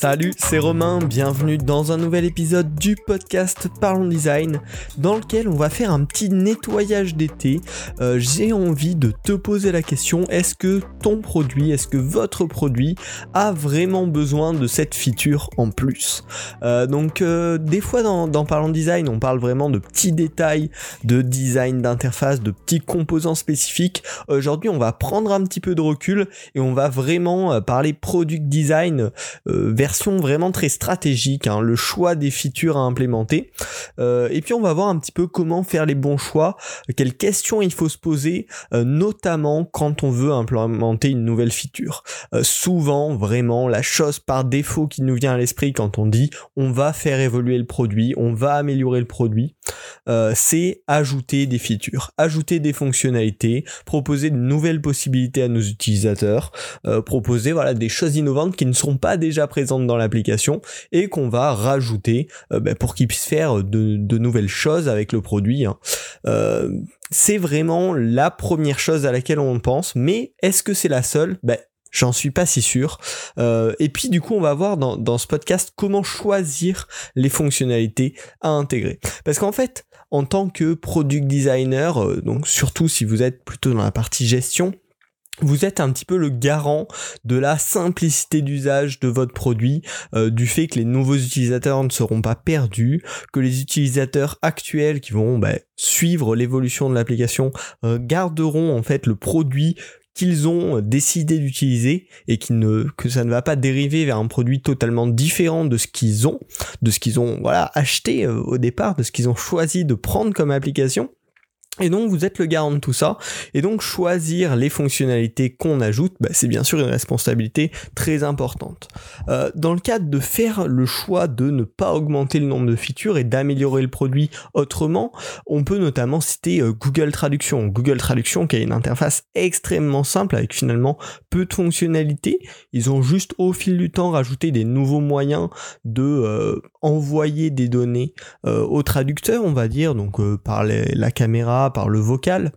Salut, c'est Romain, bienvenue dans un nouvel épisode du podcast Parlons Design, dans lequel on va faire un petit nettoyage d'été. Euh, J'ai envie de te poser la question, est-ce que ton produit, est-ce que votre produit a vraiment besoin de cette feature en plus? Euh, Donc euh, des fois dans, dans Parlons Design, on parle vraiment de petits détails, de design d'interface, de petits composants spécifiques. Aujourd'hui, on va prendre un petit peu de recul et on va vraiment parler product design euh, version vraiment très stratégique, hein, le choix des features à implémenter. Euh, et puis on va voir un petit peu comment faire les bons choix, quelles questions il faut se poser, euh, notamment quand on veut implémenter une nouvelle feature. Euh, souvent, vraiment, la chose par défaut qui nous vient à l'esprit quand on dit on va faire évoluer le produit, on va améliorer le produit, c'est ajouter des features, ajouter des fonctionnalités, proposer de nouvelles possibilités à nos utilisateurs, proposer voilà des choses innovantes qui ne sont pas déjà présentes dans l'application et qu'on va rajouter euh, ben, pour qu'ils puissent faire de, nouvelles choses avec le produit. hein. Euh, c'est vraiment la première chose à laquelle on pense, mais est-ce que c'est la seule? Ben, J'en suis pas si sûr. Euh, et puis du coup, on va voir dans, ce podcast comment choisir les fonctionnalités à intégrer. Parce qu'en fait, en tant que product designer, donc surtout si vous êtes plutôt dans la partie gestion, vous êtes un petit peu le garant de la simplicité d'usage de votre produit, euh, du fait que les nouveaux utilisateurs ne seront pas perdus, que les utilisateurs actuels qui vont bah, suivre l'évolution de l'application euh, garderont en fait le produit qu'ils ont décidé d'utiliser et qui ne, que ça ne va pas dériver vers un produit totalement différent de ce qu'ils ont, de ce qu'ils ont acheté euh, au départ, de ce qu'ils ont choisi de prendre comme application. Et donc vous êtes le garant de tout ça. Et donc choisir les fonctionnalités qu'on ajoute, bah, c'est bien sûr une responsabilité très importante. Euh, dans le cadre de faire le choix de ne pas augmenter le nombre de features et d'améliorer le produit autrement, on peut notamment citer euh, Google Traduction. Google Traduction qui a une interface extrêmement simple avec finalement peu de fonctionnalités. Ils ont juste au fil du temps rajouté des nouveaux moyens de euh, envoyer des données euh, au traducteur, on va dire, donc euh, par la caméra, par le vocal.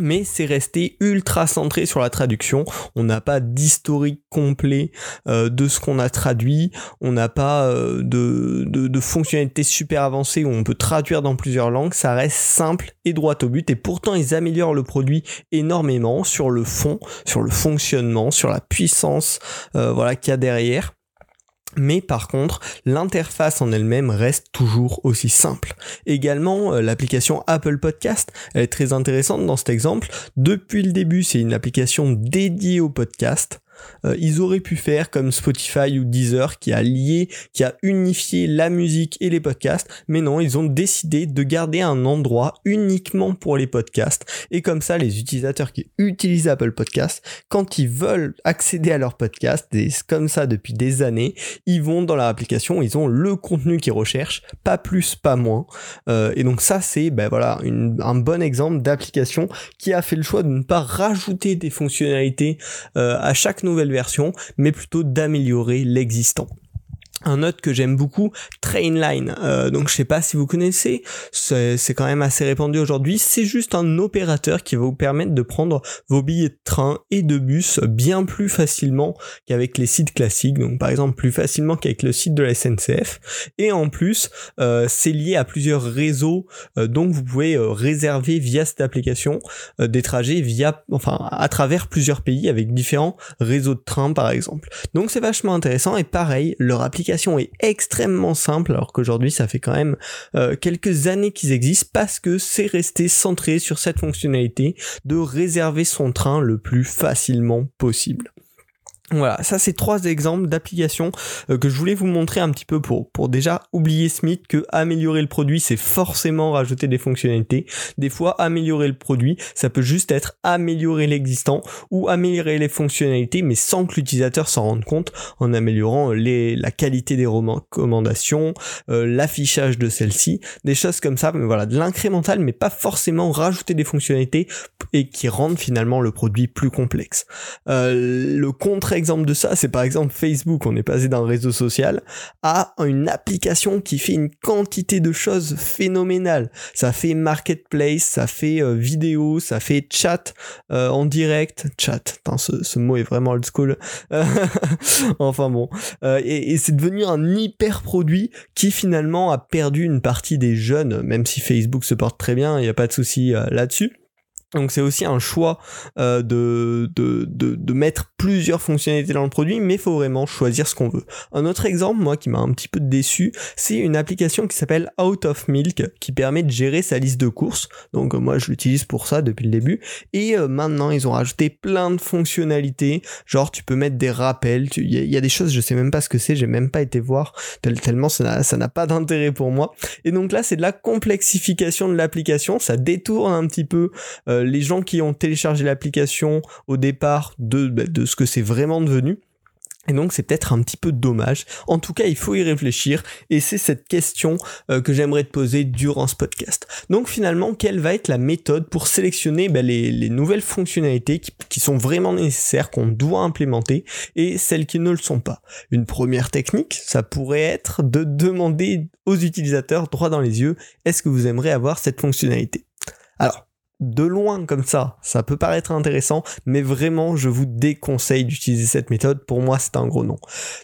Mais c'est resté ultra centré sur la traduction. On n'a pas d'historique complet euh, de ce qu'on a traduit. On n'a pas euh, de, fonctionnalités super avancées où on peut traduire dans plusieurs langues. Ça reste simple et droit au but. Et pourtant, ils améliorent le produit énormément sur le fond, sur le fonctionnement, sur la puissance, euh, voilà qu'il y a derrière. Mais par contre, l'interface en elle-même reste toujours aussi simple. Également, euh, l'application Apple Podcast, elle est très intéressante dans cet exemple. Depuis le début, c'est une application dédiée au podcast. Euh, ils auraient pu faire comme Spotify ou Deezer qui a lié, qui a unifié la musique et les podcasts, mais non, ils ont décidé de garder un endroit uniquement pour les podcasts. Et comme ça, les utilisateurs qui utilisent Apple Podcast, quand ils veulent accéder à leur podcast, et comme ça depuis des années, ils vont dans leur application, ils ont le contenu qu'ils recherchent, pas plus, pas moins. Euh, et donc ça, c'est ben voilà un bon exemple d'application qui a fait le choix de ne pas rajouter des fonctionnalités euh, à chaque version, mais plutôt d'améliorer l'existant. Un autre que j'aime beaucoup, Trainline. Euh, donc je sais pas si vous connaissez, c'est quand même assez répandu aujourd'hui. C'est juste un opérateur qui va vous permettre de prendre vos billets de train et de bus bien plus facilement qu'avec les sites classiques. Donc par exemple plus facilement qu'avec le site de la SNCF. Et en plus, euh, c'est lié à plusieurs réseaux. euh, donc vous pouvez euh, réserver via cette application euh, des trajets via, enfin à travers plusieurs pays avec différents réseaux de train par exemple. Donc c'est vachement intéressant et pareil, leur application est extrêmement simple alors qu'aujourd'hui ça fait quand même euh, quelques années qu'ils existent parce que c'est resté centré sur cette fonctionnalité de réserver son train le plus facilement possible. Voilà, ça c'est trois exemples d'applications euh, que je voulais vous montrer un petit peu pour, déjà oublier mythe que améliorer le produit c'est forcément rajouter des fonctionnalités. Des fois améliorer le produit ça peut juste être améliorer l'existant ou améliorer les fonctionnalités mais sans que l'utilisateur s'en rende compte en améliorant les, la qualité des recommandations, euh, l'affichage de celles-ci, des choses comme ça, mais voilà, de l'incrémental mais pas forcément rajouter des fonctionnalités et qui rendent finalement le produit plus complexe. Euh, le contre exemple de ça, c'est par exemple Facebook. On est passé d'un réseau social à une application qui fait une quantité de choses phénoménales. Ça fait marketplace, ça fait euh, vidéo, ça fait chat euh, en direct. Chat, ce, mot est vraiment old school. enfin bon. Euh, et, et c'est devenu un hyper produit qui finalement a perdu une partie des jeunes, même si Facebook se porte très bien, il n'y a pas de souci là-dessus. Donc c'est aussi un choix euh, de, de, de, de, mettre plusieurs fonctionnalités dans le produit, mais il faut vraiment choisir ce qu'on veut. Un autre exemple, moi, qui m'a un petit peu déçu, c'est une application qui s'appelle Out of Milk, qui permet de gérer sa liste de courses. Donc moi, je l'utilise pour ça depuis le début. Et euh, maintenant, ils ont rajouté plein de fonctionnalités, genre tu peux mettre des rappels, il y, a des choses, je sais même pas ce que c'est, j'ai même pas été voir, tellement ça n'a pas d'intérêt pour moi. Et donc là, c'est de la complexification de l'application, ça détourne un petit peu... Euh, les gens qui ont téléchargé l'application au départ de, bah, de ce que c'est vraiment devenu. Et donc c'est peut-être un petit peu dommage. En tout cas, il faut y réfléchir et c'est cette question euh, que j'aimerais te poser durant ce podcast. Donc finalement, quelle va être la méthode pour sélectionner bah, les, nouvelles fonctionnalités qui, qui sont vraiment nécessaires, qu'on doit implémenter et celles qui ne le sont pas? Une première technique, ça pourrait être de demander aux utilisateurs droit dans les yeux, est-ce que vous aimeriez avoir cette fonctionnalité? Alors, de loin comme ça, ça peut paraître intéressant, mais vraiment, je vous déconseille d'utiliser cette méthode. Pour moi, c'est un gros nom.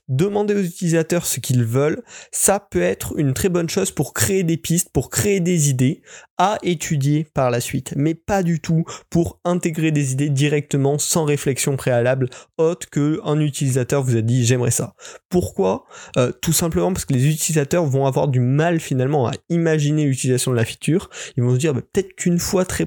Demander aux utilisateurs ce qu'ils veulent, ça peut être une très bonne chose pour créer des pistes, pour créer des idées à étudier par la suite, mais pas du tout pour intégrer des idées directement sans réflexion préalable autre que un utilisateur vous a dit j'aimerais ça. Pourquoi? Euh, Tout simplement parce que les utilisateurs vont avoir du mal finalement à imaginer l'utilisation de la feature. Ils vont se dire bah, peut-être qu'une fois très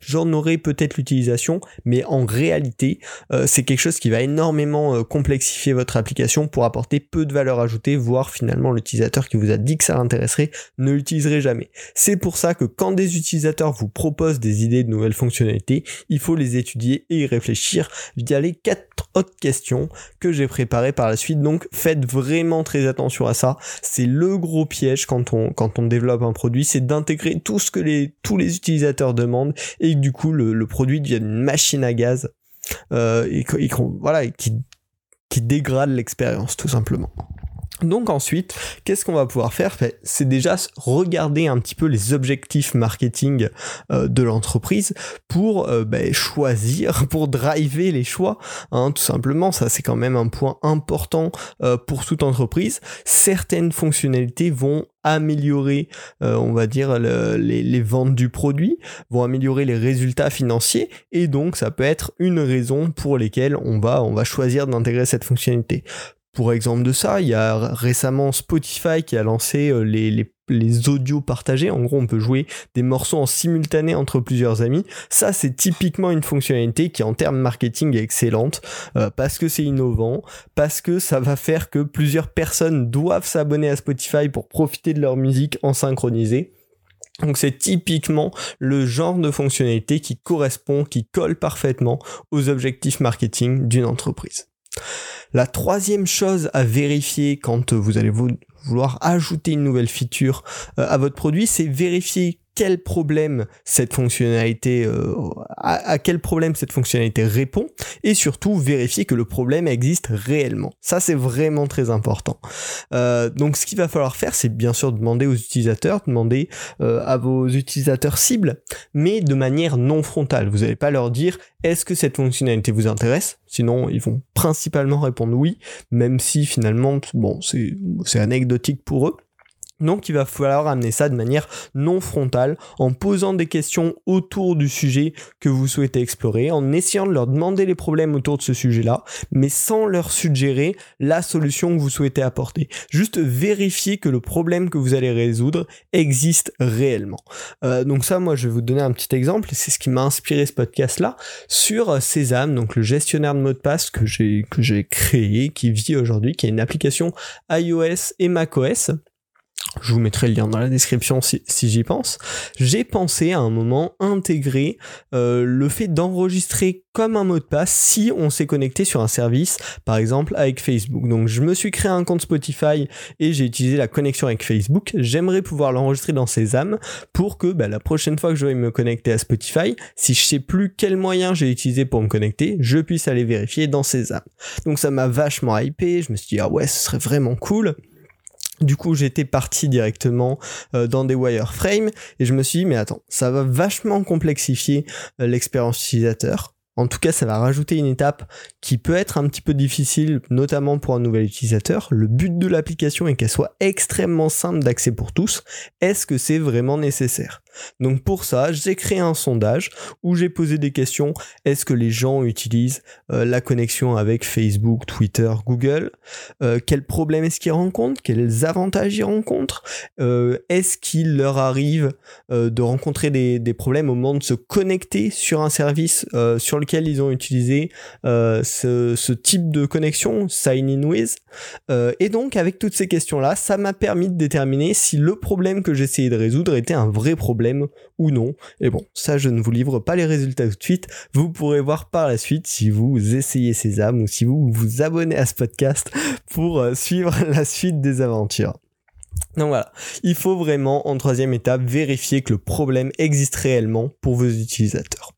j'en aurai peut-être l'utilisation, mais en réalité, euh, c'est quelque chose qui va énormément euh, complexifier votre application pour apporter peu de valeur ajoutée, voire finalement l'utilisateur qui vous a dit que ça l'intéresserait ne l'utiliserait jamais. C'est pour ça que quand des utilisateurs vous proposent des idées de nouvelles fonctionnalités, il faut les étudier et y réfléchir via les quatre autres questions que j'ai préparées par la suite. Donc faites vraiment très attention à ça. C'est le gros piège quand on, quand on développe un produit, c'est d'intégrer tout ce que les, tous les utilisateurs demandent et du coup le, produit devienne une machine à gaz euh, voilà, qui dégrade l'expérience tout simplement. Donc ensuite, qu'est-ce qu'on va pouvoir faire? C'est déjà regarder un petit peu les objectifs marketing euh, de l'entreprise pour euh, ben, choisir, pour driver les choix. Hein, tout simplement, ça c'est quand même un point important euh, pour toute entreprise. Certaines fonctionnalités vont améliorer, on va dire, les, les, ventes du produit, vont améliorer les résultats financiers, et donc ça peut être une raison pour lesquelles on va, on va choisir d'intégrer cette fonctionnalité. Pour exemple de ça, il y a récemment Spotify qui a lancé euh, les, les, les, audios partagés. En gros, on peut jouer des morceaux en simultané entre plusieurs amis. Ça, c'est typiquement une fonctionnalité qui, en termes marketing, est excellente euh, parce que c'est innovant, parce que ça va faire que plusieurs personnes doivent s'abonner à Spotify pour profiter de leur musique en synchronisé. Donc c'est typiquement le genre de fonctionnalité qui correspond, qui colle parfaitement aux objectifs marketing d'une entreprise. La troisième chose à vérifier quand vous allez vouloir ajouter une nouvelle feature euh, à votre produit, c'est vérifier quel problème cette fonctionnalité euh, à, quel problème cette fonctionnalité répond et surtout vérifier que le problème existe réellement. Ça c'est vraiment très important. Euh, donc ce qu'il va falloir faire c'est bien sûr demander aux utilisateurs, demander euh, à vos utilisateurs cibles, mais de manière non frontale. Vous n'allez pas leur dire est-ce que cette fonctionnalité vous intéresse? Sinon ils vont principalement répondre oui, même si finalement bon c'est anecdotique pour eux. Donc il va falloir amener ça de manière non frontale, en posant des questions autour du sujet que vous souhaitez explorer, en essayant de leur demander les problèmes autour de ce sujet-là, mais sans leur suggérer la solution que vous souhaitez apporter. Juste vérifier que le problème que vous allez résoudre existe réellement. Euh, donc ça, moi, je vais vous donner un petit exemple, c'est ce qui m'a inspiré ce podcast-là, sur Sésame, donc le gestionnaire de mots de passe que j'ai que j'ai créé, qui vit aujourd'hui, qui est une application iOS et macOS je vous mettrai le lien dans la description si, j'y pense, j'ai pensé à un moment intégrer euh, le fait d'enregistrer comme un mot de passe si on s'est connecté sur un service, par exemple avec Facebook. Donc je me suis créé un compte Spotify et j'ai utilisé la connexion avec Facebook. J'aimerais pouvoir l'enregistrer dans Sésame pour que bah, la prochaine fois que je vais me connecter à Spotify, si je sais plus quel moyen j'ai utilisé pour me connecter, je puisse aller vérifier dans Sésame. Donc ça m'a vachement hypé, je me suis dit ah ouais ce serait vraiment cool. Du coup, j'étais parti directement euh, dans des wireframes et je me suis dit, mais attends, ça va vachement complexifier euh, l'expérience utilisateur. En tout cas, ça va rajouter une étape qui peut être un petit peu difficile, notamment pour un nouvel utilisateur. Le but de l'application est qu'elle soit extrêmement simple d'accès pour tous. Est-ce que c'est vraiment nécessaire? Donc pour ça, j'ai créé un sondage où j'ai posé des questions. Est-ce que les gens utilisent euh, la connexion avec Facebook, Twitter, Google? Euh, Quels problèmes est-ce qu'ils rencontrent? Quels avantages ils rencontrent? Euh, Est-ce qu'il leur arrive de rencontrer des, problèmes au moment de se connecter sur un service sur lequel ils ont utilisé ce, ce, type de connexion, Sign in with? Et donc avec toutes ces questions-là, ça m'a permis de déterminer si le problème que j'essayais de résoudre était un vrai problème ou non. Et bon, ça je ne vous livre pas les résultats tout de suite. Vous pourrez voir par la suite si vous essayez Sésame ou si vous vous abonnez à ce podcast pour euh, suivre la suite des aventures. Donc voilà, il faut vraiment en troisième étape vérifier que le problème existe réellement pour vos utilisateurs.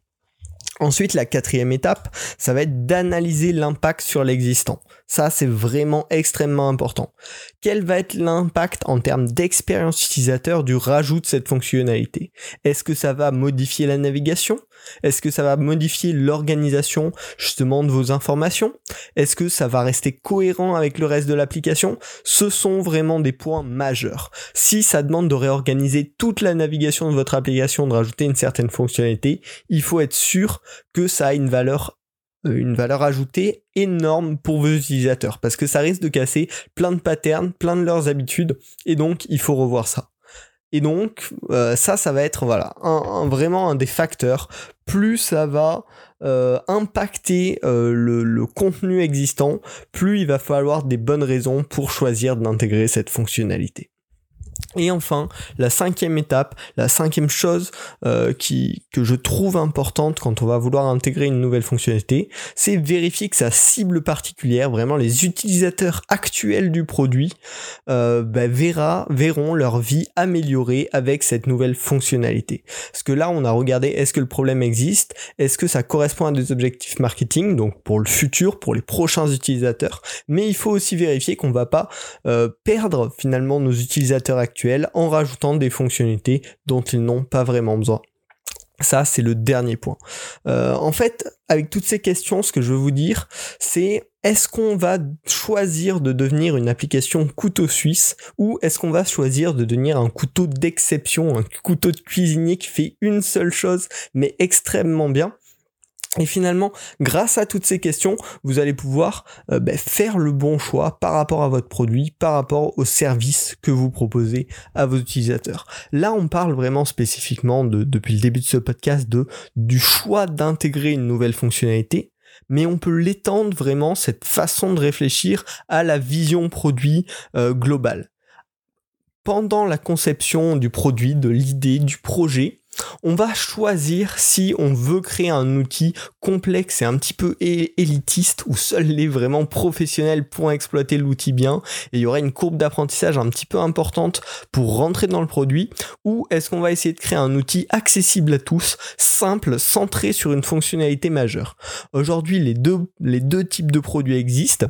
Ensuite, la quatrième étape, ça va être d'analyser l'impact sur l'existant. Ça, c'est vraiment extrêmement important. Quel va être l'impact en termes d'expérience utilisateur du rajout de cette fonctionnalité? Est-ce que ça va modifier la navigation? Est-ce que ça va modifier l'organisation justement de vos informations? Est-ce que ça va rester cohérent avec le reste de l'application? Ce sont vraiment des points majeurs. Si ça demande de réorganiser toute la navigation de votre application, de rajouter une certaine fonctionnalité, il faut être sûr que ça a une valeur une valeur ajoutée énorme pour vos utilisateurs parce que ça risque de casser plein de patterns, plein de leurs habitudes et donc il faut revoir ça. Et donc euh, ça, ça va être voilà vraiment un des facteurs. Plus ça va euh, impacter le, le, contenu existant, plus il va falloir des bonnes raisons pour choisir d'intégrer cette fonctionnalité. Et enfin, la cinquième étape, la cinquième chose euh, qui, que je trouve importante quand on va vouloir intégrer une nouvelle fonctionnalité, c'est vérifier que sa cible particulière, vraiment les utilisateurs actuels du produit, euh, verra, verront leur vie améliorée avec cette nouvelle fonctionnalité. Parce que là, on a regardé est-ce que le problème existe, est-ce que ça correspond à des objectifs marketing, donc pour le futur, pour les prochains utilisateurs, mais il faut aussi vérifier qu'on va pas euh, perdre finalement nos utilisateurs actuels en rajoutant des fonctionnalités dont ils n'ont pas vraiment besoin. Ça, c'est le dernier point. Euh, en fait, avec toutes ces questions, ce que je veux vous dire, c'est est-ce qu'on va choisir de devenir une application couteau suisse ou est-ce qu'on va choisir de devenir un couteau d'exception, un couteau de cuisinier qui fait une seule chose mais extrêmement bien? Et finalement, grâce à toutes ces questions, vous allez pouvoir euh, ben, faire le bon choix par rapport à votre produit, par rapport au service que vous proposez à vos utilisateurs. Là, on parle vraiment spécifiquement de, depuis le début de ce podcast de du choix d'intégrer une nouvelle fonctionnalité, mais on peut l'étendre vraiment cette façon de réfléchir à la vision produit euh, globale. Pendant la conception du produit, de l'idée, du projet, on va choisir si on veut créer un outil complexe et un petit peu élitiste où seuls les vraiment professionnels pourront exploiter l'outil bien. Et il y aura une courbe d'apprentissage un petit peu importante pour rentrer dans le produit. Ou est-ce qu'on va essayer de créer un outil accessible à tous, simple, centré sur une fonctionnalité majeure? Aujourd'hui, les deux, les deux types de produits existent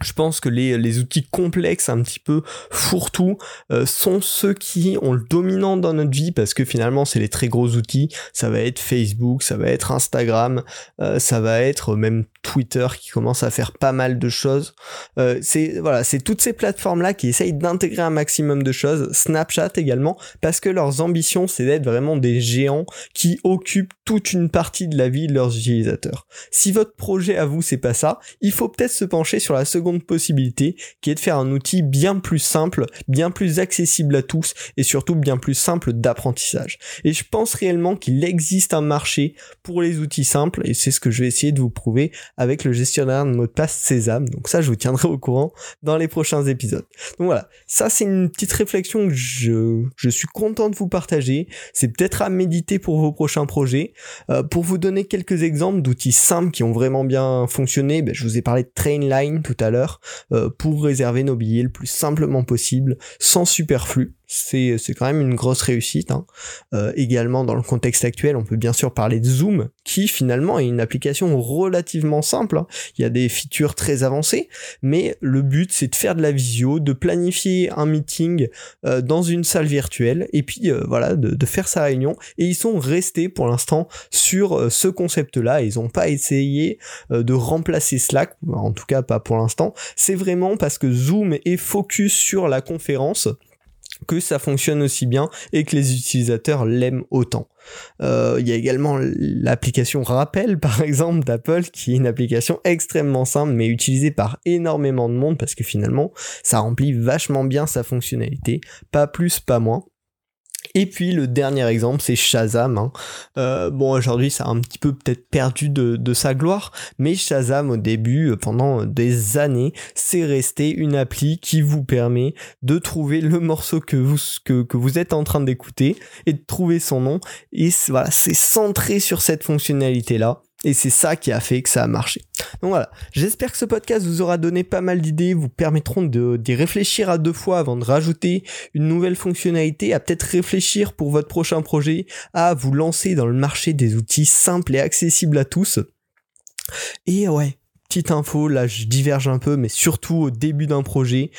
je pense que les, les, outils complexes, un petit peu fourre-tout, euh, sont ceux qui ont le dominant dans notre vie parce que finalement c'est les très gros outils. Ça va être Facebook, ça va être Instagram, euh, ça va être même Twitter qui commence à faire pas mal de choses. Euh, c'est voilà, c'est toutes ces plateformes là qui essayent d'intégrer un maximum de choses. Snapchat également parce que leurs ambitions c'est d'être vraiment des géants qui occupent toute une partie de la vie de leurs utilisateurs. Si votre projet à vous c'est pas ça, il faut peut-être se pencher sur la seconde seconde possibilité qui est de faire un outil bien plus simple, bien plus accessible à tous et surtout bien plus simple d'apprentissage. Et je pense réellement qu'il existe un marché pour les outils simples et c'est ce que je vais essayer de vous prouver avec le gestionnaire de mot de passe Sésame. Donc ça, je vous tiendrai au courant dans les prochains épisodes. Donc voilà, ça c'est une petite réflexion que je, je suis content de vous partager. C'est peut-être à méditer pour vos prochains projets. Euh, pour vous donner quelques exemples d'outils simples qui ont vraiment bien fonctionné, ben, je vous ai parlé de Trainline tout à l'heure euh, pour réserver nos billets le plus simplement possible, sans superflu c'est quand même une grosse réussite. Hein. Euh, également dans le contexte actuel, on peut bien sûr parler de Zoom, qui finalement est une application relativement simple. Hein. Il y a des features très avancées, mais le but c'est de faire de la visio, de planifier un meeting euh, dans une salle virtuelle, et puis euh, voilà de, de, faire sa réunion. Et ils sont restés pour l'instant sur ce concept-là. Ils n'ont pas essayé de remplacer Slack, en tout cas pas pour l'instant. C'est vraiment parce que Zoom est focus sur la conférence que ça fonctionne aussi bien et que les utilisateurs l'aiment autant. Euh, il y a également l'application Rappel par exemple d'Apple qui est une application extrêmement simple mais utilisée par énormément de monde parce que finalement ça remplit vachement bien sa fonctionnalité, pas plus pas moins. Et puis le dernier exemple, c'est Shazam. Hein. Euh, bon, aujourd'hui, ça a un petit peu peut-être perdu de, sa gloire, mais Shazam, au début, euh, pendant des années, c'est resté une appli qui vous permet de trouver le morceau que vous, que, que vous êtes en train d'écouter et de trouver son nom. Et voilà, c'est centré sur cette fonctionnalité-là. Et c'est ça qui a fait que ça a marché. Donc voilà, j'espère que ce podcast vous aura donné pas mal d'idées, vous permettront d'y réfléchir à deux fois avant de rajouter une nouvelle fonctionnalité, à peut-être réfléchir pour votre prochain projet, à vous lancer dans le marché des outils simples et accessibles à tous. Et ouais, petite info, là je diverge un peu, mais surtout au début d'un projet,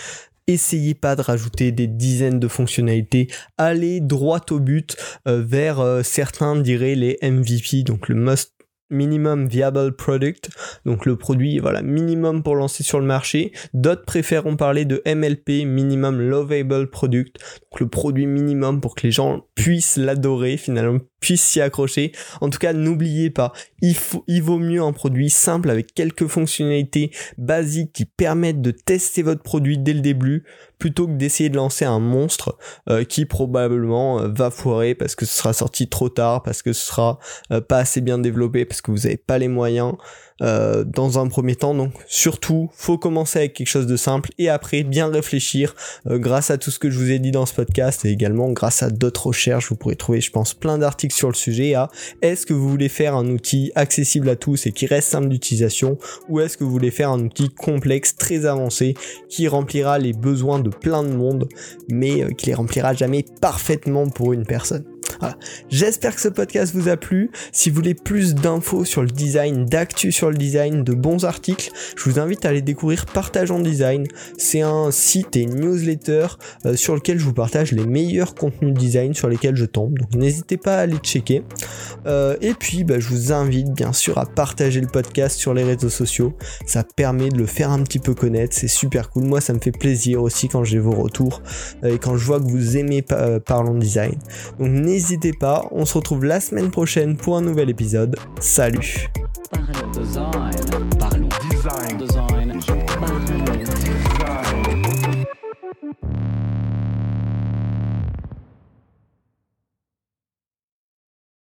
essayez pas de rajouter des dizaines de fonctionnalités, allez droit au but euh, vers euh, certains diraient les MVP, donc le must minimum viable product, donc le produit voilà minimum pour lancer sur le marché. D'autres préfèrent parler de MLP, minimum lovable product, donc le produit minimum pour que les gens puissent l'adorer finalement, puissent s'y accrocher. En tout cas, n'oubliez pas, il vaut mieux un produit simple avec quelques fonctionnalités basiques qui permettent de tester votre produit dès le début plutôt que d'essayer de lancer un monstre euh, qui probablement euh, va foirer parce que ce sera sorti trop tard, parce que ce sera euh, pas assez bien développé, parce que vous n'avez pas les moyens. Euh, dans un premier temps. Donc surtout, faut commencer avec quelque chose de simple et après bien réfléchir euh, grâce à tout ce que je vous ai dit dans ce podcast et également grâce à d'autres recherches. Vous pourrez trouver, je pense, plein d'articles sur le sujet à est-ce que vous voulez faire un outil accessible à tous et qui reste simple d'utilisation ou est-ce que vous voulez faire un outil complexe, très avancé qui remplira les besoins de plein de monde mais euh, qui les remplira jamais parfaitement pour une personne. J'espère que ce podcast vous a plu. Si vous voulez plus d'infos sur le design, d'actu sur le design, de bons articles, je vous invite à aller découvrir Partage en Design. C'est un site et newsletter euh, sur lequel je vous partage les meilleurs contenus design sur lesquels je tombe. Donc n'hésitez pas à aller checker. Euh, et puis bah, je vous invite bien sûr à partager le podcast sur les réseaux sociaux. Ça permet de le faire un petit peu connaître. C'est super cool. Moi ça me fait plaisir aussi quand j'ai vos retours euh, et quand je vois que vous aimez Parlons Design. N'hésitez pas, on se retrouve la semaine prochaine pour un nouvel épisode. Salut.